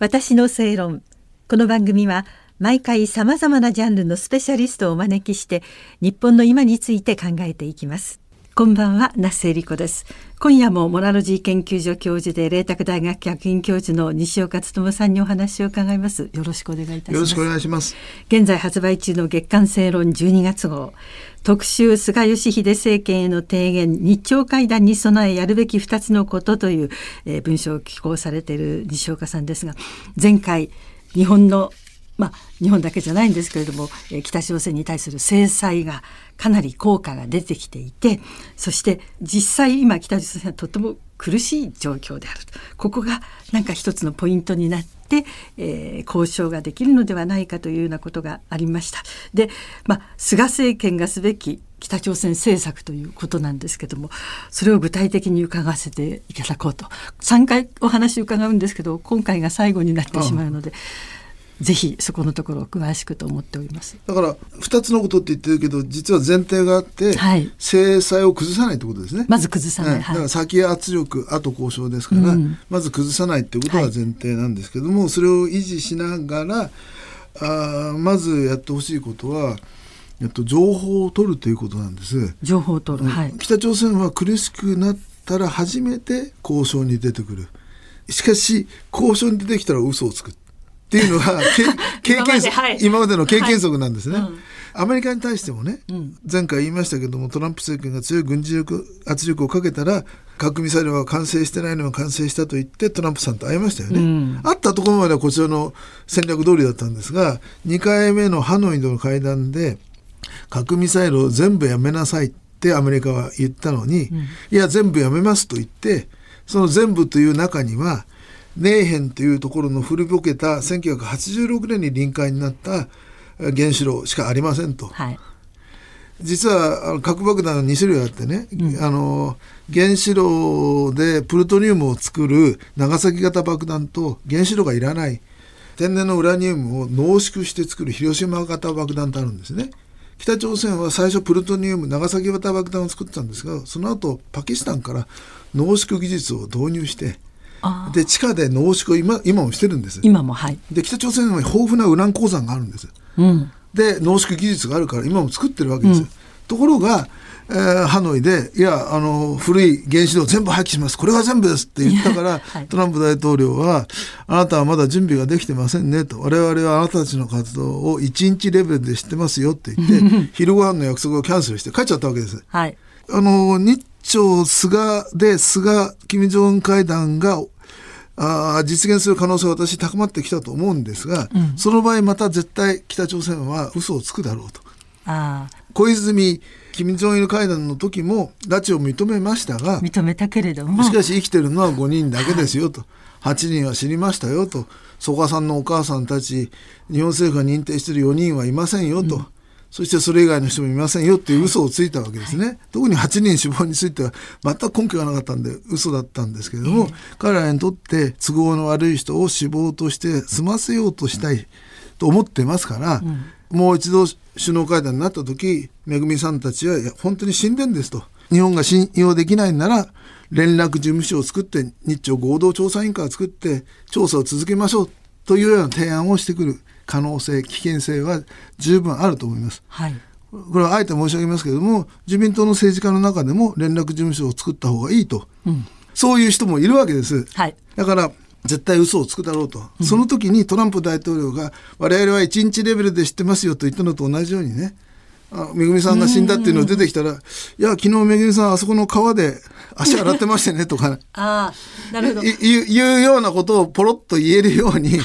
私の正論。この番組は毎回さまざまなジャンルのスペシャリストをお招きして日本の今について考えていきます。こんばんは那須恵理子です。今夜もモラロジー研究所教授で麗澤大学客員教授の西岡努さんにお話を伺います。よろしくお願いいたします。よろしくお願いします。現在発売中の月刊正論12月号。特集菅義偉政権への提言日朝会談に備えやるべき2つのことという、えー、文章を寄稿されている西岡さんですが前回日本のまあ、日本だけじゃないんですけれども、えー、北朝鮮に対する制裁がかなり効果が出てきていてそして実際今北朝鮮はとても苦しい状況であるここがなんか一つのポイントになって、えー、交渉ができるのではないかというようなことがありました。で、まあ、菅政権がすべき北朝鮮政策ということなんですけどもそれを具体的に伺わせていただこうと3回お話伺うんですけど今回が最後になってしまうので。ぜひそこのところを詳しくと思っております。だから2つのことって言ってるけど実は前提があって、はい、制裁を崩さないってことですね。まず崩さない、だから先圧力後交渉ですから、うん、まず崩さないっていうことが前提なんですけども、はい、それを維持しながらあまずやってほしいことはえっと、情報を取るということなんです。情報を取る、はい、北朝鮮は苦しくなったら初めて交渉に出てくる。しかし交渉に出てきたら嘘をつくっていうのが 経験今,、はい、今までの経験則なんですね。はい。うん。アメリカに対してもね、うん、前回言いましたけどもトランプ政権が強い軍事力圧力をかけたら核ミサイルは完成してないのは完成したと言ってトランプさんと会いましたよね、うん、会ったところまではこちらの戦略通りだったんですが2回目のハノイの会談で核ミサイルを全部やめなさいってアメリカは言ったのに、うん、いや全部やめますと言ってその全部という中にはネーヘンというところの古ぼけた1986年に臨界になった原子炉しかありませんと。はい、実はあの核爆弾の2種類あってね、うん、あの原子炉でプルトニウムを作る長崎型爆弾と原子炉がいらない天然のウラニウムを濃縮して作る広島型爆弾とあるんですね。北朝鮮は最初プルトニウム長崎型爆弾を作ってたんですがその後パキスタンから濃縮技術を導入してで地下で濃縮を今今もしてるんです。今もはい。で北朝鮮は豊富なウラン鉱山があるんです、うん、で濃縮技術があるから今も作ってるわけです、うん、ところがえー、ハノイでいやあの古い原子炉全部廃棄します。これが全部ですって言ったから、はい、トランプ大統領はあなたはまだ準備ができてませんね。と我々はあなたたちの活動を1日レベルで知ってますよって言って 昼ご飯の約束をキャンセルして帰っちゃったわけです。はい、あの日朝菅で菅金正恩会談があ実現する可能性は私高まってきたと思うんですが、うん、その場合また絶対北朝鮮は嘘をつくだろうと。小泉金正日会談の時も拉致を認めましたが認めたけれども。しかし生きてるのは5人だけですよと、はい、8人は知りましたよと。曽我さんのお母さんたち日本政府が認定している4人はいませんよと、うん、そしてそれ以外の人もいませんよっていう嘘をついたわけですね、はい、特に8人死亡については全く根拠がなかったんで嘘だったんですけれども、えー、彼らにとって都合の悪い人を死亡として済ませようとしたいと思ってますから、うん。もう一度首脳会談になった時めぐみさんたちは本当に死んでんですと。日本が信用できないなら連絡事務所を作って日朝合同調査委員会を作って調査を続けましょうというような提案をしてくる可能性危険性は十分あると思います。はい。これはあえて申し上げますけれども自民党の政治家の中でも連絡事務所を作った方がいいと、うん、そういう人もいるわけです。はい、だから絶対嘘をつくだろうと、うん、その時にトランプ大統領が我々は1日レベルで知ってますよと言ったのと同じようにねあめぐみさんが死んだっていうのが出てきたら「いや昨日めぐみさんあそこの川で足洗ってましたね」とか。あなるほど。いうようなことをポロッと言えるように、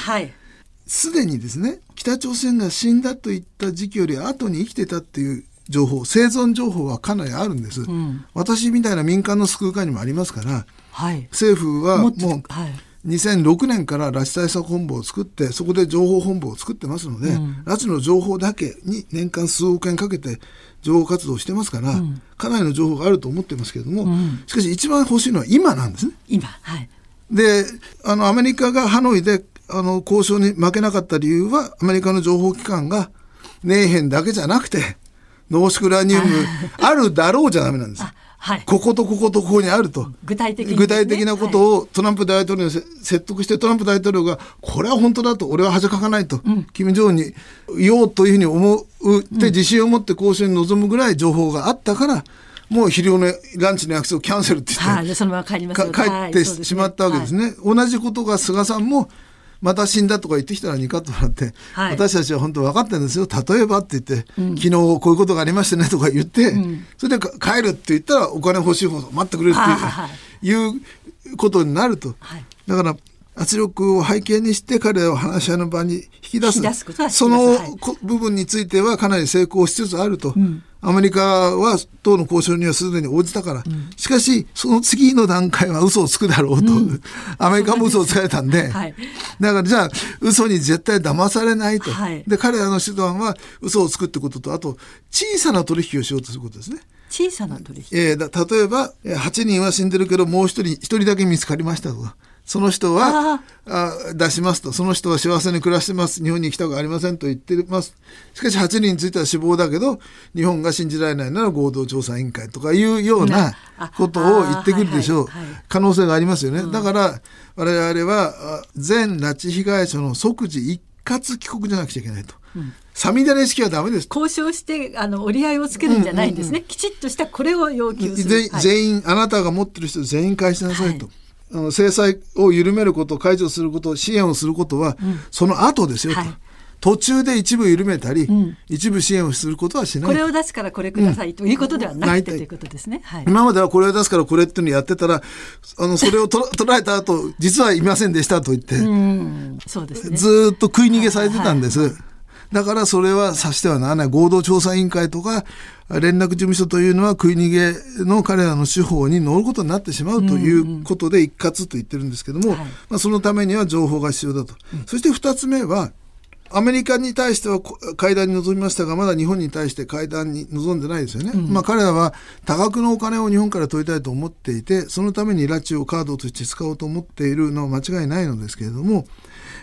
すでにですね北朝鮮が死んだといった時期より後に生きてたっていう情報生存情報はかなりあるんです、うん、私みたいな民間の救う会にもありますから、はい、政府はもう、はい。2006年から拉致対策本部を作ってそこで情報本部を作ってますので、うん、拉致の情報だけに年間数億円かけて情報活動してますから、うん、かなりの情報があると思ってますけれども、うん、しかし一番欲しいのは今なんですね。今はいであのアメリカがハノイであの交渉に負けなかった理由はアメリカの情報機関がネーヘンだけじゃなくて濃縮ラニウムあるだろうじゃダメなんです。はい。こことこことここにあると。具体的ね。具体的なことをトランプ大統領にせ説得してトランプ大統領がこれは本当だと俺は恥かかないと、金正恩に言おうというふうに思うって自信を持って交渉に臨むぐらい情報があったからもう昼のランチの約束をキャンセルって言って、帰ってしまったわけですね。同じことが菅さんもまた死んだとか言ってきたらニカッとなって、はい。私たちは本当分かってるんですよ。例えばって言って、昨日こういうことがありましたねとか言って、それでか帰るって言ったらお金欲しい方待ってくれるっていう,、いうことになると、はい。だから圧力を背景にして彼らを話し合いの場に引き出す。その部分についてはかなり成功しつつあると、アメリカは党の交渉にはすでに応じたから、しかしその次の段階は嘘をつくだろうと、アメリカも嘘をつかれたんで、はい。だからじゃあ嘘に絶対騙されないと、はい。で彼らの手段は嘘をつくってこととあと小さな取引をしようとすることですね。小さな取引。えーだ例えばえー8人は死んでるけどもう1人1人だけ見つかりましたとかその人はあ出しますと。その人は幸せに暮らしてます。日本に行きたくありませんと言ってます。しかし8人については死亡だけど日本が信じられないなら合同調査委員会とかいうようなあことを言ってくるでしょう。あはいはいはい可能性がありますよね、だから我々はあ全拉致被害者の即時一括帰国じゃなくちゃいけないと、サミダレ式はダメです。交渉してあの折り合いをつけるんじゃないんですね、きちっとしたこれを要求する。全はい。全員あなたが持ってる人全員返しなさいと、あの制裁を緩めること解除すること支援をすることは、その後ですよと、はい。途中で一部緩めたり、一部支援をすることはしない。これを出すからこれくださいということではなくてうんということですね。はい。今まではこれを出すからこれっていうのをやってたらあのそれをとら 捉えた後実はいませんでしたと言って、うん、そうですね。ずーっと食い逃げされてたんです。だからそれはさしてはならない。合同調査委員会とか連絡事務所というのは食い逃げの彼らの手法に乗ることになってしまうということで一括と言ってるんですけども、はい。まあ、そのためには情報が必要だと。そして二つ目はアメリカに対してはこ会談に臨みましたがまだ日本に対して会談に臨んでないですよね、まあ、彼らは多額のお金を日本から取りたいと思っていてそのために拉致をカードとして使おうと思っているのは間違いないのですけれども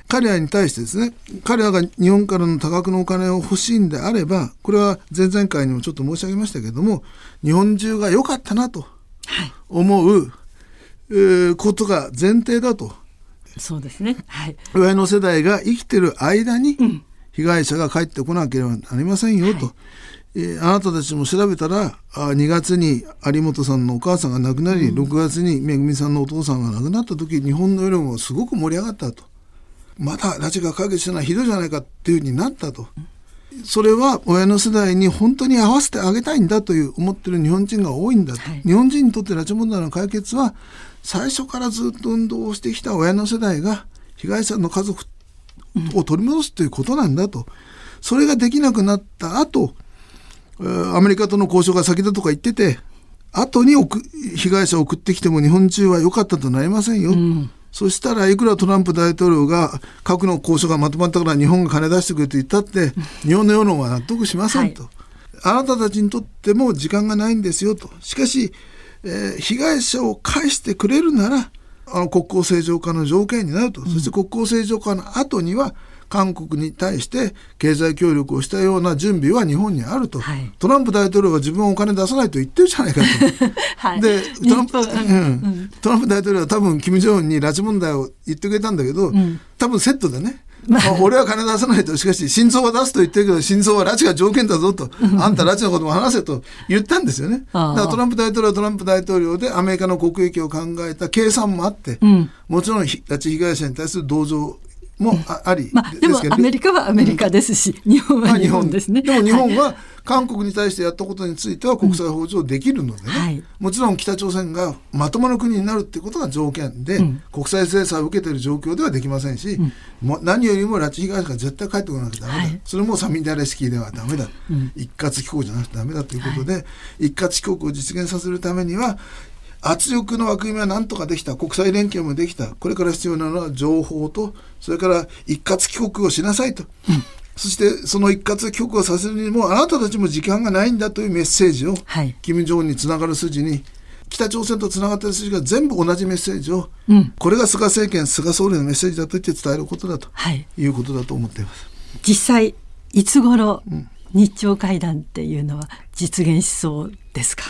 彼らに対してですね彼らが日本からの多額のお金を欲しいんであればこれは前々回にもちょっと申し上げましたけれども日本中が良かったなとはい。思う、えーことが前提だとそうですね。はい。上の世代が生きてる間に被害者が帰ってこなければなりませんよと、えーあなたたちも調べたらあ2月に有本さんのお母さんが亡くなり、6月にめぐみさんのお父さんが亡くなった時日本の世論もすごく盛り上がったとまだ拉致が解決してないひどいじゃないかっていうふうになったと。それは親の世代に本当に合わせてあげたいんだという思ってる日本人が多いんだと、はい。日本人にとって拉致問題の解決は最初からずっと運動をしてきた親の世代が被害者の家族を取り戻すということなんだと、それができなくなった後えーアメリカとの交渉が先だとか言ってて後に送被害者を送ってきても日本中は良かったとなりませんよ、そしたらいくらトランプ大統領が核の交渉がまとまったから日本が金出してくれと言ったって日本の世論は納得しませんと、あなたたちにとっても時間がないんですよと。しかし、えー被害者を返してくれるならあの国交正常化の条件になると、そして国交正常化の後には韓国に対して経済協力をしたような準備は日本にあると、はい。トランプ大統領は自分はお金出さないと言ってるじゃないかと。はい。で日トランプ、本うん。トランプ大統領は多分金正恩に拉致問題を言ってくれたんだけど、多分セットでね、あ。俺は金出さないとしかし心臓は出すと言ってるけど心臓は拉致が条件だぞと。あんた拉致のことも話せと言ったんですよね。だからトランプ大統領はトランプ大統領でアメリカの国益を考えた計算もあって、ん。もちろんひ拉致被害者に対する同情もああり、まあ、でもアメリカはアメリカですし、日本は日本。ですね。でも日本は韓国に対してやったことについては国際法上できるのでね、はい。もちろん北朝鮮がまともな国になるってことが条件で、国際制裁を受けている状況ではできませんし、もう何よりも拉致被害者が絶対帰ってこなきゃダメだ、はい。それもサミダレ式ではダメだ、一括帰国じゃなくてダメだということで、一括帰国を実現させるためには圧力の枠組みはなんとかできた。国際連携もできた。これから必要なのは情報とそれから一括帰国をしなさいと、そしてその一括帰国をさせるにもあなたたちも時間がないんだというメッセージを、はい。金正恩につながる筋に北朝鮮とつながっている筋が全部同じメッセージを、うん。これが菅政権菅総理のメッセージだと言って伝えることだとはい。いうことだと思っています。実際、いつ頃、日朝会談っていうのは実現しそうですか？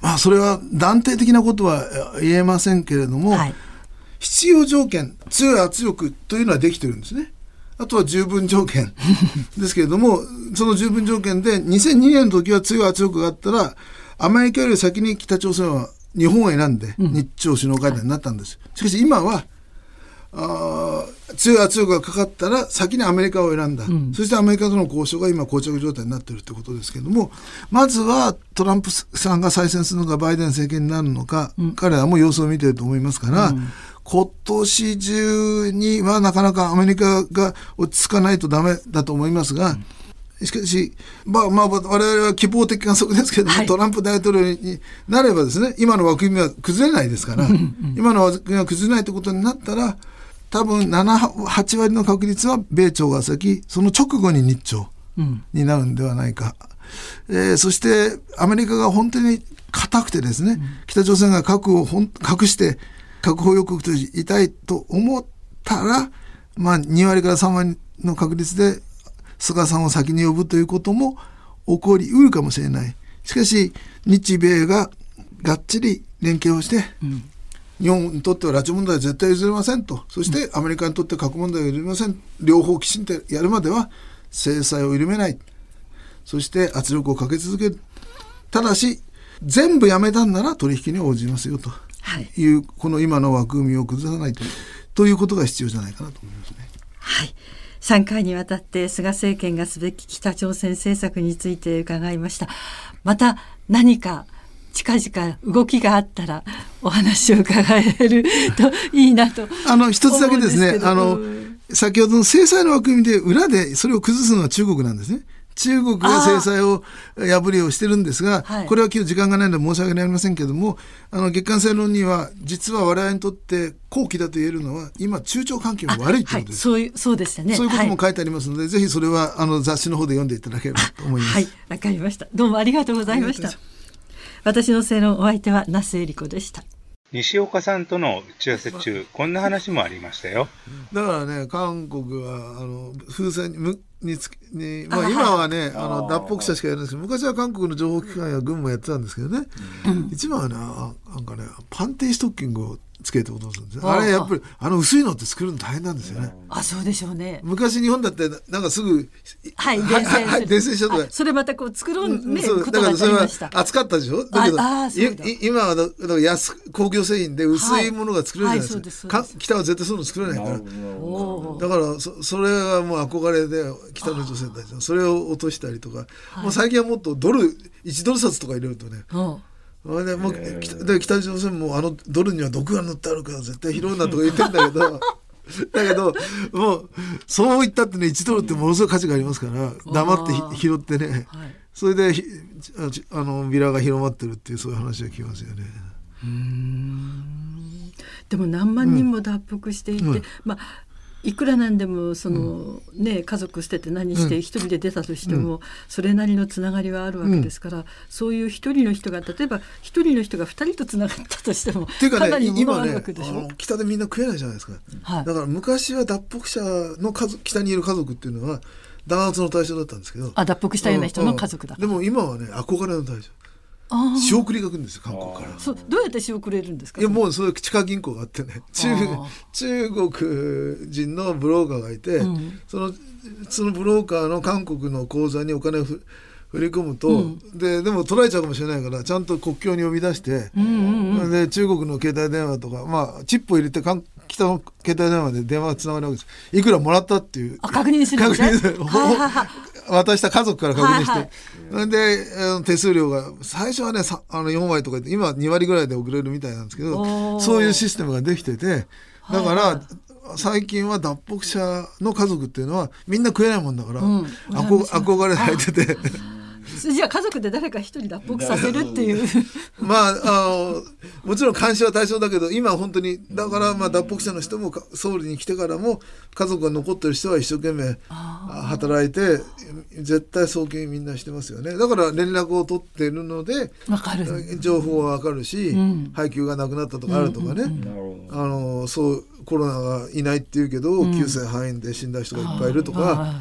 まあそれは断定的なことは言えませんけれども、はい、必要条件強い圧力というのはできてるんですね。あとは十分条件 ですけれども、その十分条件で2002年の時は強い圧力があったら、アメリカより先に北朝鮮は日本を選んで日朝首脳会談になったんです。しかし今は、あ強い圧力がかかったら先にアメリカを選んだ、うん、そしてアメリカとの交渉が今膠着状態になっているということですけれどもまずはトランプさんが再選するのかバイデン政権になるのか、うん、彼らも様子を見ていると思いますから、うん、今年中にはなかなかアメリカが落ち着かないとダメだと思いますが、しかし、まあ、まあ、我々は希望的観測ですけども、はい、トランプ大統領になればですね、今の枠組みは崩れないですから、今の枠組みは崩れないということになったら、多分7、8割の確率は米朝が先、その直後に日朝になるんではないか。うん、えー、そして、アメリカが本当に硬くてですね、うん、北朝鮮が核を隠して、核保有国といたいと思ったら、まあ、2割から3割の確率で菅さんを先に呼ぶということも起こりうるかもしれない。しかし、日米ががっちり連携をして、うん、日本にとっては拉致問題は絶対譲れませんと、そしてアメリカにとって核問題は譲れません。両方きちんとやるまでは制裁を緩めない。そして圧力をかけ続ける。ただし、全部やめたんなら取引に応じますよという、はい、この今の枠組みを崩さないとということが必要じゃないかなと思いますね。はい3回にわたって菅政権がすべき北朝鮮政策について伺いましたまた何か近々動きがあったらお話を伺える といいなとあの一つだけですねあの先ほどの制裁の枠組みで裏でそれを崩すのは中国なんですね。中国が制裁を破りをしてるんですが、これは今日時間がないので申し訳ありませんけれども、あの月間正論には、実は我々にとって後期だと言えるのは、今、中朝関係が悪いということです。そういう、そうでしたね。そういうことも書いてありますので、はい、ぜひそれはあの雑誌の方で読んでいただければと思います。はい、わかりました。どうもありがとうございました。私の正論お相手は那須恵理子でした。西岡さんとの打ち合わせ中、こんな話もありましたよ。だからね、韓国は、あの、風船に、につに、まあ今はね、あの、脱北者しかやるんです。けど、昔は韓国の情報機関や軍もやってたんですけどね、一番はね、なんかね、パンティストッキングをつけてことするんですあれやっぱりあの薄いのって作るの大変なんですよね。あそうでしょうね。昔日本だってなんかすぐはい伝染はい伝染した。とか。それまたこう作ろうね、うん、だからそれは熱かったでしょ？だけど今はだから安工業製品で薄いものが作れるじゃないですか。北は絶対そういうの作れないから。だからそそれはもう憧れで北の女性たちそれを落としたりとか、もう最近はもっとドル1ドル札とか入れるとね。それでもう北北朝鮮もあのドルには毒が塗ってあるから絶対拾うなとか言ってんだけど だけどもうそう言ったってね1ドルってものすごい価値がありますから黙って拾ってね、はい、それであのビラが広まってるっていうそういう話が聞きますよね。でも何万人も脱北していて、うん、まあいくらなんでもその、うん、ね家族捨てて何して一人で出たとしても、うん、それなりのつながりはあるわけですから、うん、そういう一人の人が例えば一人の人が二人とつながったとしてもていうかね今ね北でみんな食えないじゃないですか、はい、だから昔は脱北者の家族北にいる家族っていうのは弾圧の対象だったんですけど。あ脱北したような人の家族だ、でも今はね憧れの対象仕送りが来るんですよ韓国から。そうどうやって仕送れるんですか？いやもうそういう地下銀行があってね。中中国人のブローカーがいて、うん、そのそのブローカーの韓国の口座にお金を振り込むと、うん、ででも取られちゃうかもしれないからちゃんと国境に呼び出して、うんうんうん、で中国の携帯電話とか、まあ、チップを入れて北の携帯電話で電話がつながるわけです。いくらもらったっていう。確認するんですね渡した家族から確認して、はいはい、で手数料が最初はねあの4割とか今2割ぐらいで送れるみたいなんですけどそういうシステムができててだから、はい最近は脱北者の家族っていうのはみんな食えないもんだから、うん、憧れられてて じゃあ家族で誰か一人脱北させるっていう。まああのもちろん監視は対象だけど今本当にだからまあ脱北者の人も総理に来てからも家族が残ってる人は一生懸命働いて絶対送金みんなしてますよね。だから連絡を取ってるので情報は分かるし、うん、配給がなくなったとかあるとかね、あのそうコロナがいないっていうけど、うん、急性肺炎で死んだ人がいっぱいいるとか。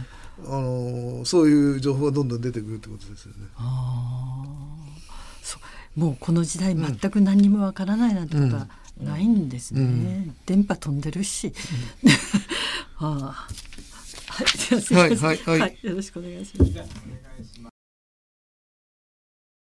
あのそういう情報がどんどん出てくるってことですよね。もうこの時代全く何にもわからないなんてことはないんですね。電波飛んでるし。は あ、はいはいはい。はい、よろしくお願いします。